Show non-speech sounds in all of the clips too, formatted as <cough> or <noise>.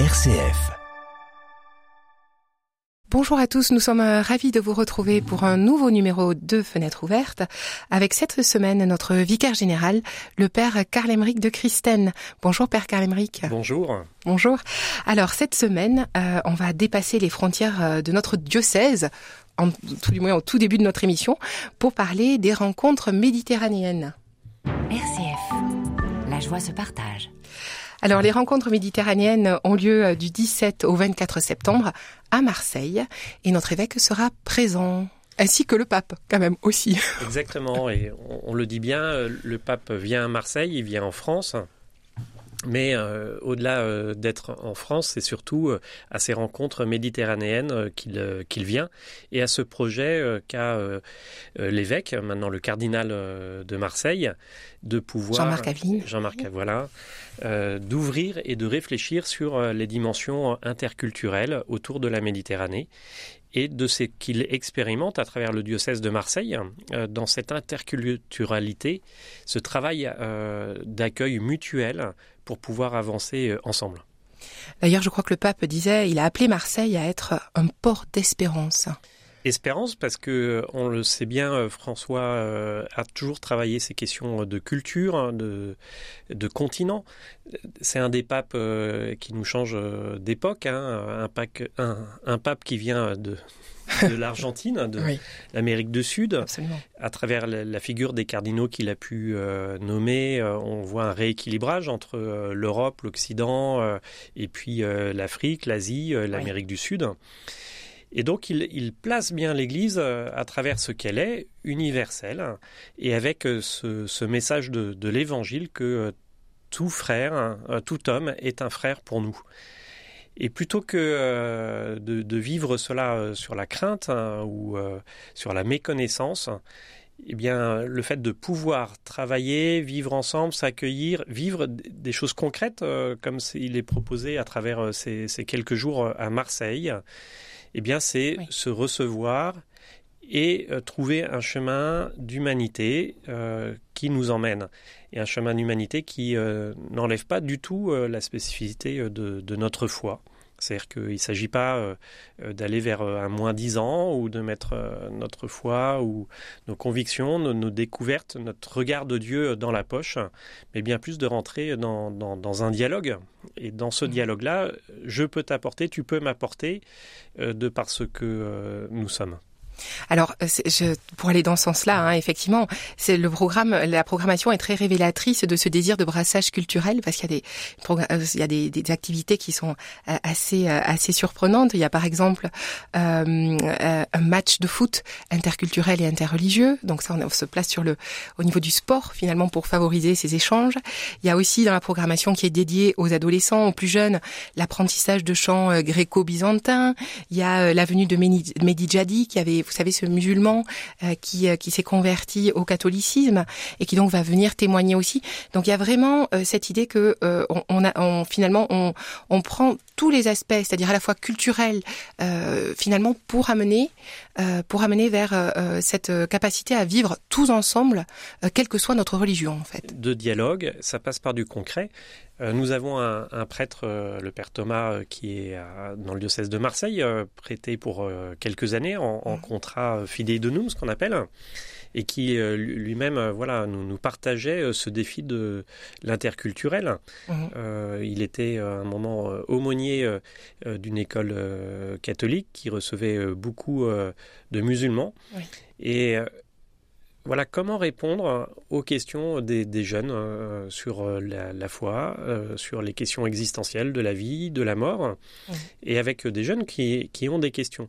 RCF. Bonjour à tous, nous sommes euh, ravis de vous retrouver pour un nouveau numéro de Fenêtre ouverte avec cette semaine notre vicaire général, le père Karl Emmerich de Christen. Bonjour père Karl Emmerich. Bonjour. Bonjour. Alors cette semaine, euh, on va dépasser les frontières euh, de notre diocèse en, tout du moins au tout début de notre émission, pour parler des rencontres méditerranéennes. RCF, la joie se partage. Alors les rencontres méditerranéennes ont lieu euh, du 17 au 24 septembre à Marseille et notre évêque sera présent ainsi que le pape, quand même aussi. Exactement, et on, le dit bien, euh, le pape vient à Marseille, il vient en France. Mais euh, au-delà euh, d'être en France, c'est surtout euh, à ces rencontres méditerranéennes qu'il vient. Et à ce projet qu'a l'évêque, maintenant le cardinal de Marseille, de pouvoir Jean-Marc Aveline, Jean-Marc voilà, d'ouvrir et de réfléchir sur les dimensions interculturelles autour de la Méditerranée et de ce qu'il expérimente à travers le diocèse de Marseille dans cette interculturalité, ce travail d'accueil mutuel pour pouvoir avancer euh, ensemble. D'ailleurs, je crois que le pape disait, il a appelé Marseille à être un port d'espérance. Espérance parce que on le sait bien, euh, François euh, a toujours travaillé ces questions de culture, hein, de, de continent. C'est un des papes qui nous change d'époque, hein, un, un, pape qui vient de, de l'Argentine, de l'Amérique du Sud. À travers la, figure des cardinaux qu'il a pu euh, nommer, euh, on voit un rééquilibrage entre euh, l'Europe, l'Occident, et puis l'Afrique, l'Asie, l'Amérique du Sud. Et donc il, place bien l'Église à travers ce qu'elle est, universelle, et avec ce, message de l'Évangile que tout frère, tout homme est un frère pour nous. Et plutôt que euh, de, vivre cela euh, sur la crainte hein, ou euh, sur la méconnaissance, eh bien, le fait de pouvoir travailler, vivre ensemble, s'accueillir, vivre des choses concrètes, comme il est proposé à travers ces, quelques jours à Marseille, eh bien, c'est se recevoir et trouver un chemin d'humanité qui nous emmène. Et un chemin d'humanité qui n'enlève pas du tout la spécificité de notre foi. C'est-à-dire qu'il ne s'agit pas euh, euh, d'aller vers euh, un moins dix ans ou de mettre notre foi ou nos convictions, nos, découvertes, notre regard de Dieu dans la poche, mais bien plus de rentrer dans, dans un dialogue. Et dans ce mmh. dialogue-là, je peux t'apporter, tu peux m'apporter de par ce que nous sommes. Alors, euh, je, pour aller dans ce sens-là, hein, effectivement, c'est le programme, la programmation est très révélatrice de ce désir de brassage culturel parce qu'il y a des, euh, il y a des, des, activités qui sont euh, assez, assez surprenantes. Il y a par exemple un match de foot interculturel et interreligieux. Donc ça, on, se place sur le, au niveau du sport finalement pour favoriser ces échanges. Il y a aussi dans la programmation qui est dédiée aux adolescents, aux plus jeunes, l'apprentissage de chants gréco-byzantins. Il y a l'avenue de Mehdi Jadi qui avait savez, ce musulman euh, qui, euh, qui s'est converti au catholicisme et qui donc va venir témoigner aussi. Donc il y a vraiment euh, cette idée que on, a, on, finalement on, on prend tous les aspects, c'est-à-dire à la fois culturels, finalement pour amener pour amener vers cette capacité à vivre tous ensemble, quelle que soit notre religion en fait. De dialogue, ça passe par du concret. Euh, nous avons un, prêtre, euh, le père Thomas, euh, qui est dans le diocèse de Marseille, prêté pour quelques années en, mmh. contrat fidei donum, ce qu'on appelle, et qui lui-même voilà, nous, nous, partageait ce défi de l'interculturel. Mmh. il était à un moment aumônier d'une école catholique qui recevait beaucoup de musulmans. Et voilà comment répondre aux questions des, jeunes euh, sur euh, la, foi, euh, sur les questions existentielles de la vie, de la mort, et avec des jeunes qui, ont des questions.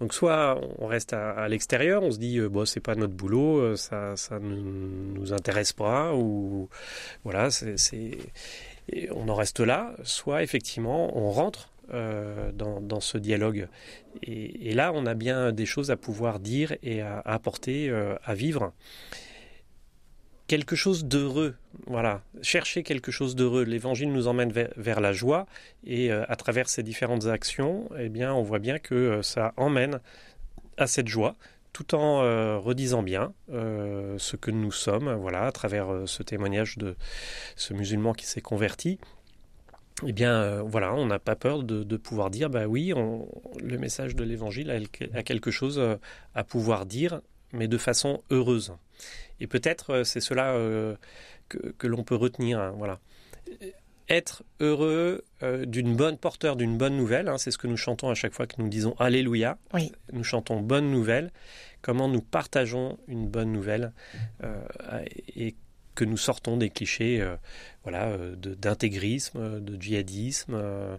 Donc soit on reste à, l'extérieur, on se dit bon c'est pas notre boulot, ça ça ne nous intéresse pas ou voilà c'est on en reste là. Soit effectivement on rentre euh, dans, ce dialogue. Et, là, on a bien des choses à pouvoir dire et à, apporter, euh, à vivre. Quelque chose d'heureux, voilà. Chercher quelque chose d'heureux. L'évangile nous emmène vers, la joie et euh, à travers ces différentes actions, eh bien, on voit bien que ça emmène à cette joie tout en redisant bien ce que nous sommes, voilà, à travers ce témoignage de ce musulman qui s'est converti, eh bien, voilà, on n'a pas peur de, pouvoir dire, bah oui, le message de l'Évangile a, quelque chose à pouvoir dire, mais de façon heureuse. Et peut-être c'est cela que, l'on peut retenir. Hein, voilà être heureux euh, d'une bonne porteur d'une bonne nouvelle. Hein, c'est ce que nous chantons à chaque fois que nous disons Alléluia. Nous chantons bonne nouvelle. Comment nous partageons une bonne nouvelle euh, et que nous sortons des clichés euh, voilà, euh, d'intégrisme, de, djihadisme, euh,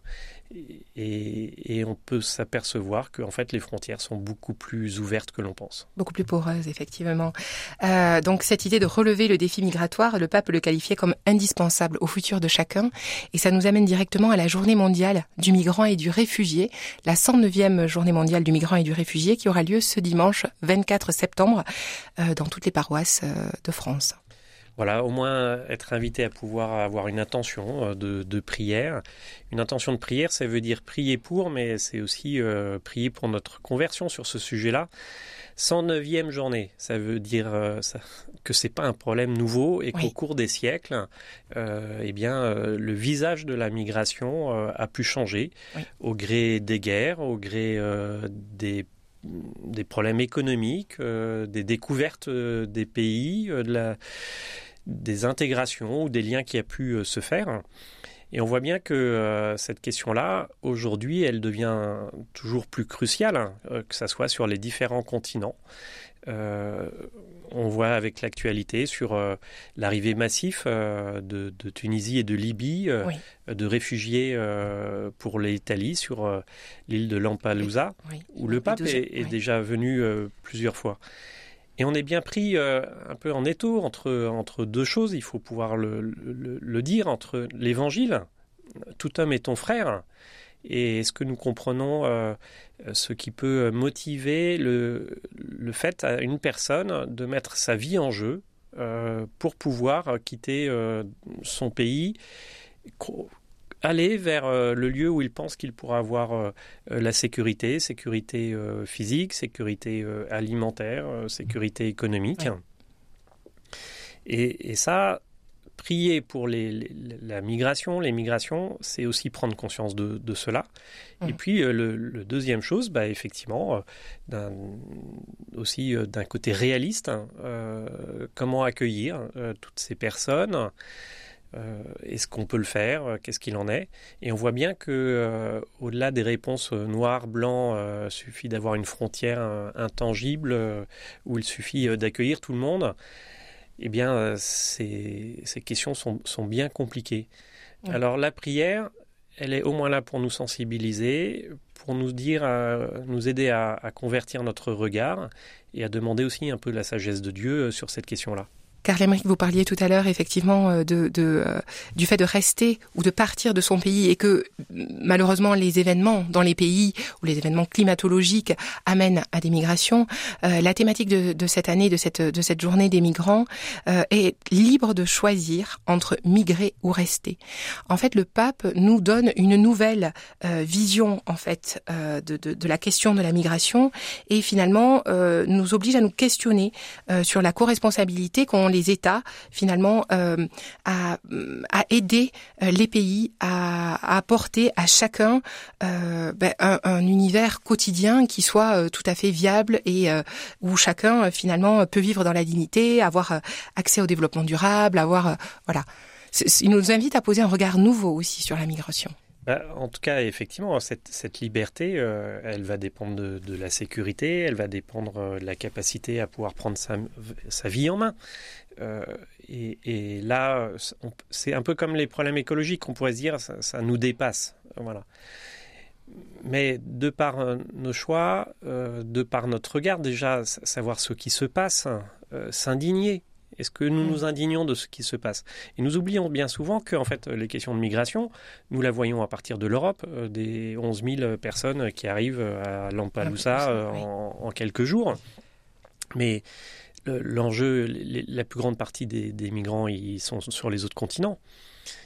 et, on peut s'apercevoir que en fait les frontières sont beaucoup plus ouvertes que l'on pense. Beaucoup plus poreuses, effectivement. donc cette idée de relever le défi migratoire, le pape le qualifiait comme indispensable au futur de chacun, et ça nous amène directement à la journée mondiale du migrant et du réfugié, la 109e journée mondiale du migrant et du réfugié qui aura lieu ce dimanche 24 septembre dans toutes les paroisses de France. Voilà, au moins être invité à pouvoir avoir une intention euh, de, prière. Une intention de prière, ça veut dire prier pour, mais c'est aussi euh, prier pour notre conversion sur ce sujet-là. 109e journée, ça veut dire euh, ça, que c'est pas un problème nouveau et qu'au cours des siècles, eh bien, le visage de la migration a pu changer au gré des guerres, au gré des des problèmes économiques, des découvertes des pays, de la, des intégrations ou des liens qui a pu euh, se faire. Et on voit bien que euh, cette question-là, aujourd'hui, elle devient toujours plus cruciale, hein, euh, que ce soit sur les différents continents. on voit avec l'actualité sur l'arrivée massive de, Tunisie et de Libye de réfugiés pour l'Italie sur l'île de Lampedusa, où le pape est, déjà venu plusieurs fois. Et on est bien pris euh, un peu en étau entre, entre deux choses, il faut pouvoir le, le, dire, entre l'évangile, tout homme est ton frère, et est-ce que nous comprenons euh, ce qui peut motiver le, le fait à une personne de mettre sa vie en jeu euh, pour pouvoir quitter son pays aller vers euh, le lieu où il pense qu'il pourra avoir euh, euh, la sécurité, sécurité physique, sécurité alimentaire, sécurité économique. Et, ça, prier pour la migration, les migrations, c'est aussi prendre conscience de, cela. Et puis, le, deuxième chose, bah, effectivement, aussi d'un côté réaliste, hein, comment accueillir toutes ces personnes euh, est-ce qu'on peut le faire? Euh, Qu'est-ce qu'il en est? Et on voit bien que, euh, au-delà des réponses noires, blancs, suffit d'avoir une frontière intangible où il suffit d'accueillir tout le monde. Eh bien, ces, questions sont, bien compliquées. Alors la prière, elle est au moins là pour nous sensibiliser, pour nous dire, nous aider à convertir notre regard et à demander aussi un peu la sagesse de Dieu sur cette question-là. Car Émeric, vous parliez tout à l'heure effectivement euh, de, euh, du fait de rester ou de partir de son pays et que malheureusement les événements dans les pays ou les événements climatologiques amènent à des migrations. Euh, la thématique de, cette année, de cette, de cette journée des migrants, est libre de choisir entre migrer ou rester. En fait, le pape nous donne une nouvelle vision en fait de, de, la question de la migration et finalement nous oblige à nous questionner sur la co-responsabilité qu'on les États finalement euh, à, aider euh, les pays à, apporter à chacun euh, ben, un, univers quotidien qui soit tout à fait viable et où chacun finalement peut vivre dans la dignité, avoir accès au développement durable, avoir voilà. Il nous invite à poser un regard nouveau aussi sur la migration. Bah, en tout cas, effectivement, cette, liberté, elle va dépendre de, la sécurité, elle va dépendre de la capacité à pouvoir prendre sa, vie en main. Euh, et, là, c'est un peu comme les problèmes écologiques, on pourrait se dire, ça, nous dépasse. Voilà. Mais de par euh, nos choix, euh, de par notre regard, déjà, savoir ce qui se passe, s'indigner. Est-ce que nous mm. nous indignons de ce qui se passe? Et nous oublions bien souvent que, en fait, les questions de migration, nous la voyons à partir de l'Europe, des 11 000 personnes qui arrivent à Lampedusa en, en, quelques jours. Mais l'enjeu, la plus grande partie des, migrants, ils sont sur les autres continents.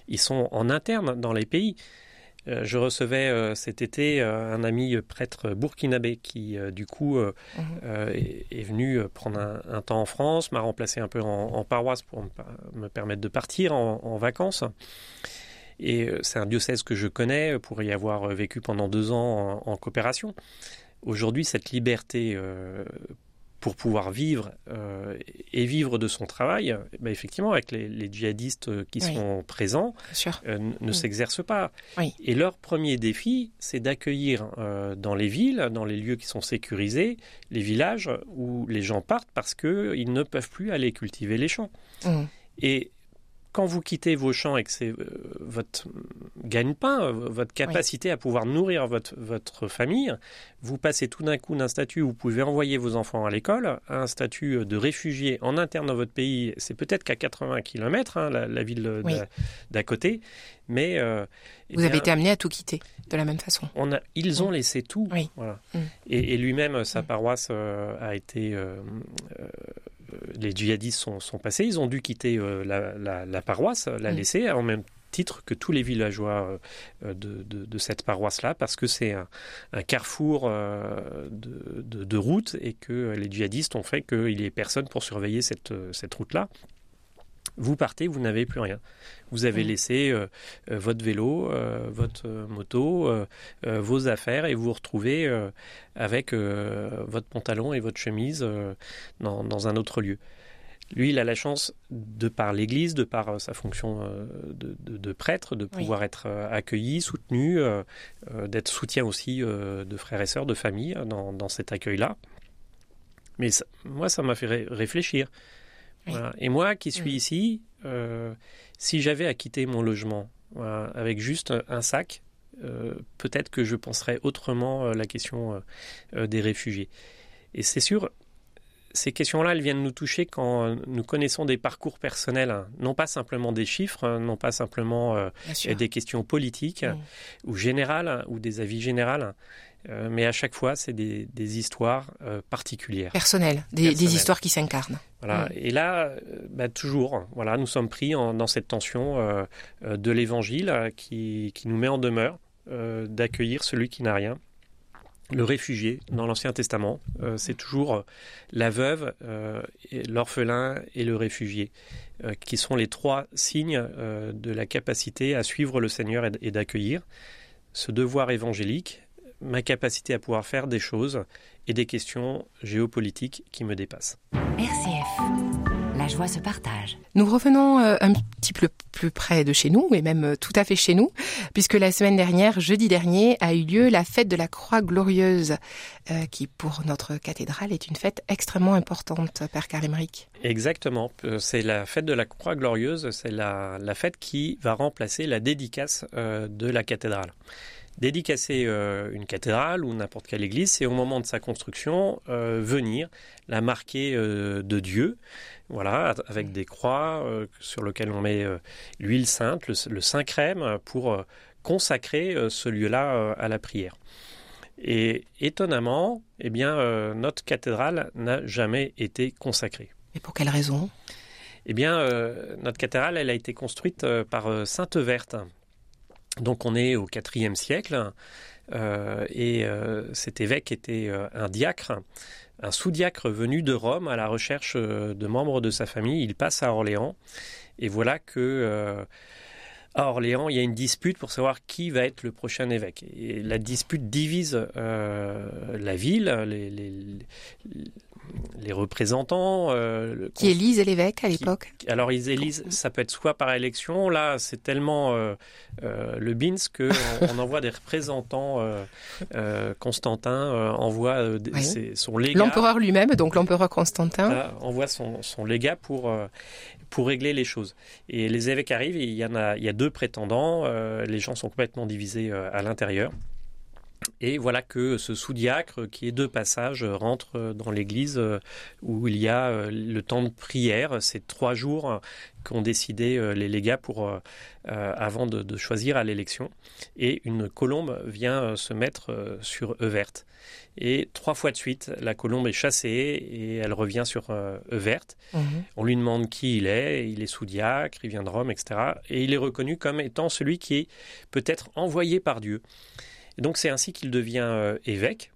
Ils sont en interne dans les pays. Euh, je recevais euh, cet été euh, un ami prêtre burkinabé qui, du coup, mhm. est, venu prendre un, temps en France, m'a remplacé un peu en, paroisse pour me, permettre de partir en, vacances. Et c'est un diocèse que je connais pour y avoir vécu pendant deux ans en, coopération. Aujourd'hui, cette liberté pour pouvoir vivre euh, et vivre de son travail, bah, effectivement, avec les, djihadistes euh, qui sont présents, euh, ne mm. s'exercent pas. Et leur premier défi, c'est d'accueillir dans les villes, dans les lieux qui sont sécurisés, les villages où les gens partent parce qu'ils ne peuvent plus aller cultiver les champs. Mm. Et quand vous quittez vos champs et que c'est euh, votre gagne-pain, euh, votre capacité à pouvoir nourrir votre, votre famille, vous passez tout d'un coup d'un statut où vous pouvez envoyer vos enfants à l'école à un statut de réfugié en interne dans votre pays. C'est peut-être qu'à 80 km, hein, la, ville d'à côté, mais... Euh, eh vous avez été amené à tout quitter de la même façon. On a, ils ont laissé tout. Voilà. Mm. Et, lui-même, sa mm. paroisse a été les djihadistes sont, passés, ils ont dû quitter euh, la, paroisse, la mm. laisser en même titre que tous les villageois euh, de, cette paroisse-là, parce que c'est un, carrefour euh, de, route et que les djihadistes ont fait qu'il n'y ait personne pour surveiller cette route-là. Vous partez, vous n'avez plus rien. Vous avez mm. laissé euh, euh, votre vélo, euh, votre moto, vos affaires et vous vous retrouvez avec votre pantalon et votre chemise dans, un autre lieu. Lui, il a la chance, de par l'Église, de par sa fonction de, prêtre, de pouvoir être accueilli, soutenu, d'être soutien aussi de frères et sœurs, de famille dans, cet accueil-là. Mais moi, ça m'a fait réfléchir. Et moi qui suis ici, euh, si j'avais à quitter mon logement avec juste un sac, euh, peut-être que je penserais autrement euh, la question des réfugiés. Et c'est sûr, ces questions-là, elles viennent nous toucher quand nous connaissons des parcours personnels, hein. non pas simplement des chiffres, hein, non pas simplement des questions politiques ou générales ou des avis généraux, euh, mais à chaque fois, c'est des, histoires euh, particulières. Personnelles, des, histoires qui s'incarnent. Voilà. Mm. Et là, euh, bah, toujours, voilà, nous sommes pris dans cette tension de l'Évangile qui, qui, nous met en demeure d'accueillir celui qui n'a rien. Le réfugié dans l'Ancien Testament, c'est toujours la veuve, l'orphelin et le réfugié, qui sont les trois signes de la capacité à suivre le Seigneur et d'accueillir. Ce devoir évangélique, ma capacité à pouvoir faire des choses et des questions géopolitiques qui me dépassent. RCF, la joie se partage. Nous revenons euh, un petit peu plus près de chez nous, et même euh, tout à fait chez nous, puisque la semaine dernière, jeudi dernier, a eu lieu la fête de la Croix Glorieuse, euh, qui pour notre cathédrale est une fête extrêmement importante, Père Karimric. Exactement, c'est la fête de la Croix Glorieuse, c'est la, la, fête qui va remplacer la dédicace de la cathédrale. Dédicacer euh, une cathédrale ou n'importe quelle église, c'est au moment de sa construction euh, venir la marquer euh, de Dieu, voilà, avec des croix sur lesquelles on met l'huile sainte, le, saint crème, pour consacrer ce lieu-là à la prière. Et étonnamment, eh bien, notre cathédrale n'a jamais été consacrée. Et pour quelle raison? Eh bien, notre cathédrale, elle a été construite par Sainte Verte, donc on est au IVe siècle euh, et euh, cet évêque était euh, un diacre, un sous-diacre venu de Rome à la recherche de membres de sa famille. Il passe à Orléans et voilà que à Orléans, il y a une dispute pour savoir qui va être le prochain évêque. Et la dispute divise la ville, représentants. Euh, qui élisent l'évêque à l'époque Alors ils élisent, ça peut être soit par élection, là c'est tellement euh, euh, le BINS qu'on <laughs> on envoie des représentants, Constantin envoie son légat. L'empereur lui-même, donc l'empereur Constantin. envoie son, son, légat pour, pour régler les choses. Et les évêques arrivent, il y, en a, il y a deux prétendants, les gens sont complètement divisés à l'intérieur. Et voilà que ce sous-diacre, qui est de passage, rentre dans l'église euh, où il y a euh, le temps de prière. C'est trois jours qu'ont décidé euh, les légats pour, avant de, choisir à l'élection. Et une colombe vient se mettre sur Everte. Et trois fois de suite, la colombe est chassée et elle revient sur Everte. Mhm. On lui demande qui il est. Il est sous-diacre, il vient de Rome, etc. Et il est reconnu comme étant celui qui est peut-être envoyé par Dieu donc c'est ainsi qu'il devient euh, évêque.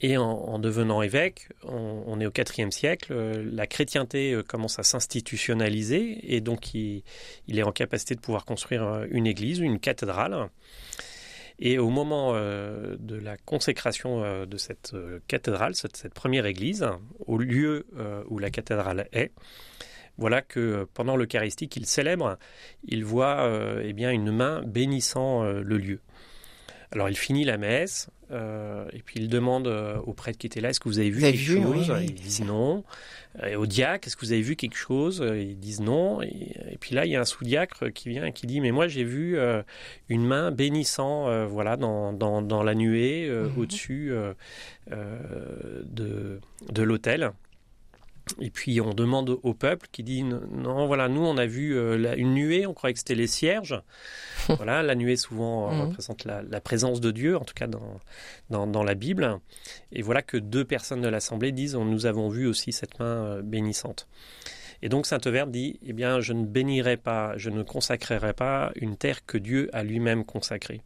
Et en, devenant évêque, on, est au IVe siècle, la chrétienté commence à s'institutionnaliser et donc il, est en capacité de pouvoir construire une église, une cathédrale. Et au moment euh, de la consécration euh, de cette euh, cathédrale, cette, première église, au lieu où la cathédrale est, voilà que pendant l'Eucharistie qu'il célèbre, il voit eh une main bénissant le lieu. Alors il finit la messe euh, et puis il demande euh, aux prêtres qui étaient là est-ce que vous avez vu quelque chose? Ils disent non. Et au diacre est-ce que vous avez vu quelque chose? Ils disent non. Et, puis là il y a un sous-diacre qui vient et qui dit mais moi j'ai vu euh, une main bénissant voilà dans, dans, dans la nuée mhm. au-dessus de, de l'autel. Et puis on demande au peuple qui dit non voilà nous on a vu euh, une nuée on croyait que c'était les cierges. <laughs> Voilà la nuée souvent euh, mhm. représente la, présence de Dieu en tout cas dans, dans, dans la Bible. Et voilà que deux personnes de l'assemblée disent nous avons vu aussi cette main euh, bénissante et donc Saint Euverte dit eh bien je ne bénirai pas je ne consacrerai pas une terre que Dieu a lui-même consacrée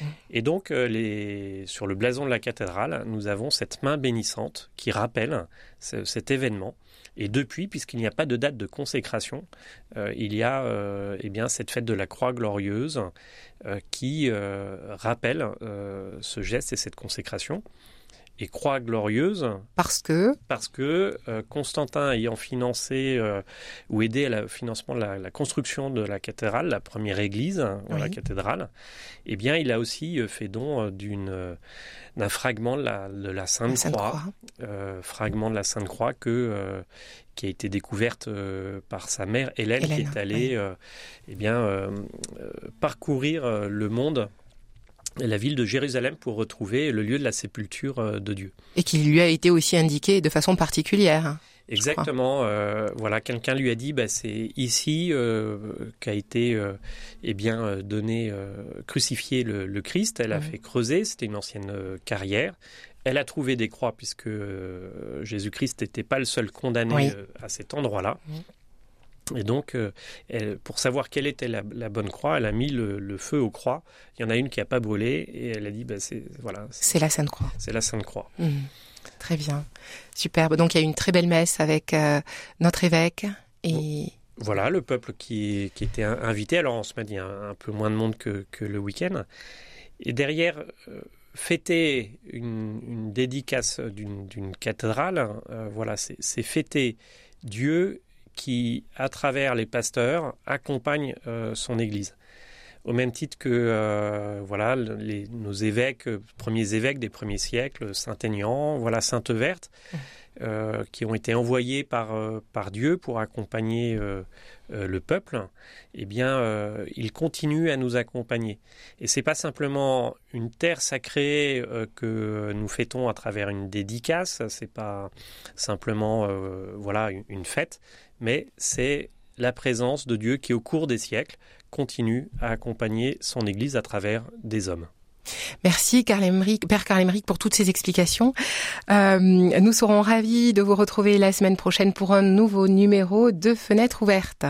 mhm. et donc les, sur le blason de la cathédrale nous avons cette main bénissante qui rappelle cet événement. Et depuis, puisqu'il n'y a pas de date de consécration, euh, il y a euh, eh bien, cette fête de la Croix glorieuse euh, qui rappelle ce geste et cette consécration et croix glorieuse. Parce que Parce que euh, Constantin ayant financé euh, ou aidé à la financement de la, construction de la cathédrale, la première église, hein, la cathédrale, eh bien, il a aussi euh, fait don d'une d'un fragment de la, de la Sainte, Croix, fragment de la Sainte Croix que qui a été découverte par sa mère Hélène, qui est allée eh bien parcourir le monde la ville de Jérusalem pour retrouver le lieu de la sépulture euh, de Dieu. Et qui lui a été aussi indiqué de façon particulière. Hein, Exactement. Euh, voilà, quelqu'un lui a dit, bah, c'est ici euh, qu'a été eh bien donné, crucifié le, Christ. Elle a fait creuser. C'était une ancienne carrière. Elle a trouvé des croix puisque Jésus-Christ n'était pas le seul condamné à cet endroit-là. Et donc, euh, pour savoir quelle était la, bonne croix, elle a mis le, feu aux croix. Il y en a une qui n'a pas brûlé et elle a dit, bah, c'est voilà. C'est la Sainte Croix. C'est la Sainte Croix. Mmh. Très bien, superbe. Donc il y a eu une très belle messe avec euh, notre évêque et. Voilà, le peuple qui, était invité. Alors on se met il y a un, peu moins de monde que, le week-end. Et derrière, euh, fêter une, dédicace d'une cathédrale, voilà, c'est fêter Dieu qui, à travers les pasteurs, accompagne euh, son Église. Au même titre que euh, voilà nos évêques, euh, premiers évêques des premiers siècles, Saint-Aignan, voilà Sainte Verte, qui ont été envoyés par, par Dieu pour accompagner le peuple, eh bien, ils continuent à nous accompagner. Et c'est pas simplement une terre sacrée que nous fêtons à travers une dédicace, c'est pas simplement voilà une fête, mais c'est la présence de Dieu qui, au cours des siècles, continue à accompagner son Église à travers des hommes. Merci Karl Père Karl pour toutes ces explications. Euh, nous serons ravis de vous retrouver la semaine prochaine pour un nouveau numéro de Fenêtre ouverte.